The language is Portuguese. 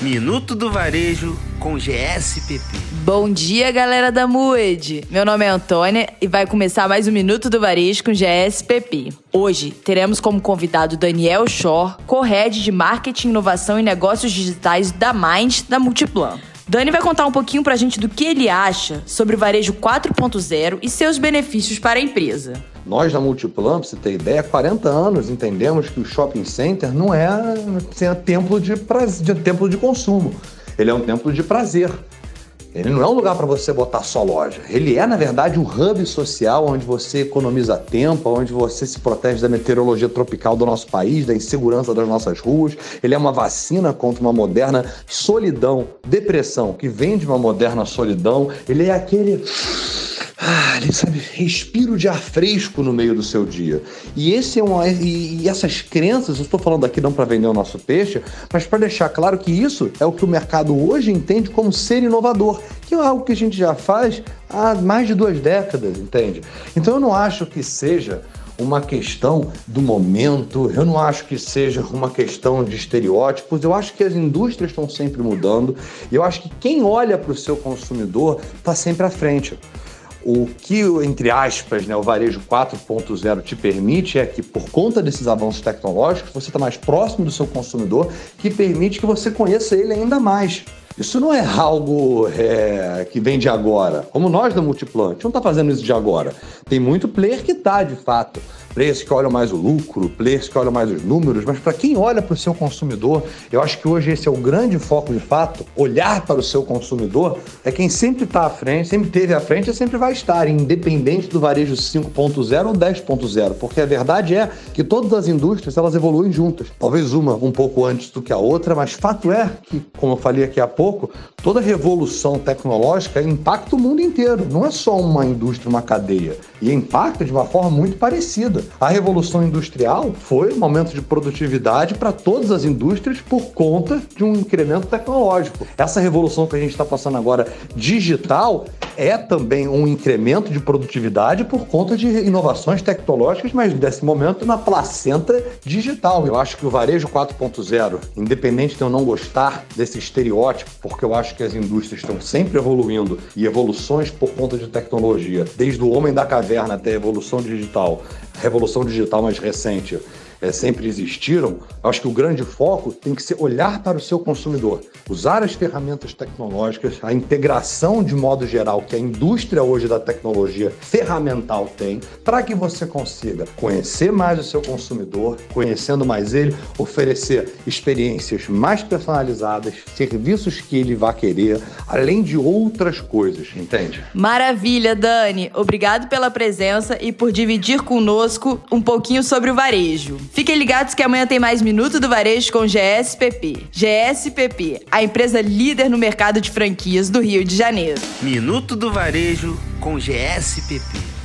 Minuto do Varejo com GSPP. Bom dia, galera da Mued. Meu nome é Antônia e vai começar mais um Minuto do Varejo com GSPP. Hoje teremos como convidado Daniel Shore, co-head de Marketing, Inovação e Negócios Digitais da Mind da Multiplan. Dani vai contar um pouquinho pra gente do que ele acha sobre o varejo 4.0 e seus benefícios para a empresa. Nós da Multiplan, pra você ter ideia, há 40 anos entendemos que o shopping center não é assim, templo de, prazer, de templo de consumo. Ele é um templo de prazer. Ele não é um lugar para você botar só loja. Ele é, na verdade, um hub social onde você economiza tempo, onde você se protege da meteorologia tropical do nosso país, da insegurança das nossas ruas. Ele é uma vacina contra uma moderna solidão, depressão, que vem de uma moderna solidão. Ele é aquele ah, ele sabe, respiro de ar fresco no meio do seu dia. E esse é uma, e, e essas crenças, eu estou falando aqui não para vender o nosso peixe, mas para deixar claro que isso é o que o mercado hoje entende como ser inovador, que é algo que a gente já faz há mais de duas décadas, entende? Então eu não acho que seja uma questão do momento, eu não acho que seja uma questão de estereótipos, eu acho que as indústrias estão sempre mudando, e eu acho que quem olha para o seu consumidor está sempre à frente. O que, entre aspas, né, o varejo 4.0 te permite é que, por conta desses avanços tecnológicos, você está mais próximo do seu consumidor, que permite que você conheça ele ainda mais. Isso não é algo é, que vem de agora. Como nós da Multiplan, a gente não está fazendo isso de agora. Tem muito player que está, de fato players que olham mais o lucro, players que olham mais os números, mas para quem olha para o seu consumidor, eu acho que hoje esse é o grande foco de fato, olhar para o seu consumidor é quem sempre está à frente, sempre teve à frente e sempre vai estar, independente do varejo 5.0 ou 10.0, porque a verdade é que todas as indústrias elas evoluem juntas, talvez uma um pouco antes do que a outra, mas fato é que, como eu falei aqui há pouco, toda revolução tecnológica impacta o mundo inteiro, não é só uma indústria, uma cadeia, e impacta de uma forma muito parecida. A revolução industrial foi um aumento de produtividade para todas as indústrias por conta de um incremento tecnológico. Essa revolução que a gente está passando agora digital é também um incremento de produtividade por conta de inovações tecnológicas, mas nesse momento na placenta digital. Eu acho que o varejo 4.0, independente de eu não gostar desse estereótipo, porque eu acho que as indústrias estão sempre evoluindo e evoluções por conta de tecnologia, desde o homem da caverna até a evolução digital, revolução digital mais recente é, sempre existiram, acho que o grande foco tem que ser olhar para o seu consumidor, usar as ferramentas tecnológicas, a integração de modo geral que a indústria hoje da tecnologia ferramental tem, para que você consiga conhecer mais o seu consumidor, conhecendo mais ele, oferecer experiências mais personalizadas, serviços que ele vai querer, além de outras coisas, entende? Maravilha, Dani. Obrigado pela presença e por dividir conosco um pouquinho sobre o varejo. Fiquem ligados que amanhã tem mais Minuto do Varejo com GSPP. GSPP, a empresa líder no mercado de franquias do Rio de Janeiro. Minuto do Varejo com GSPP.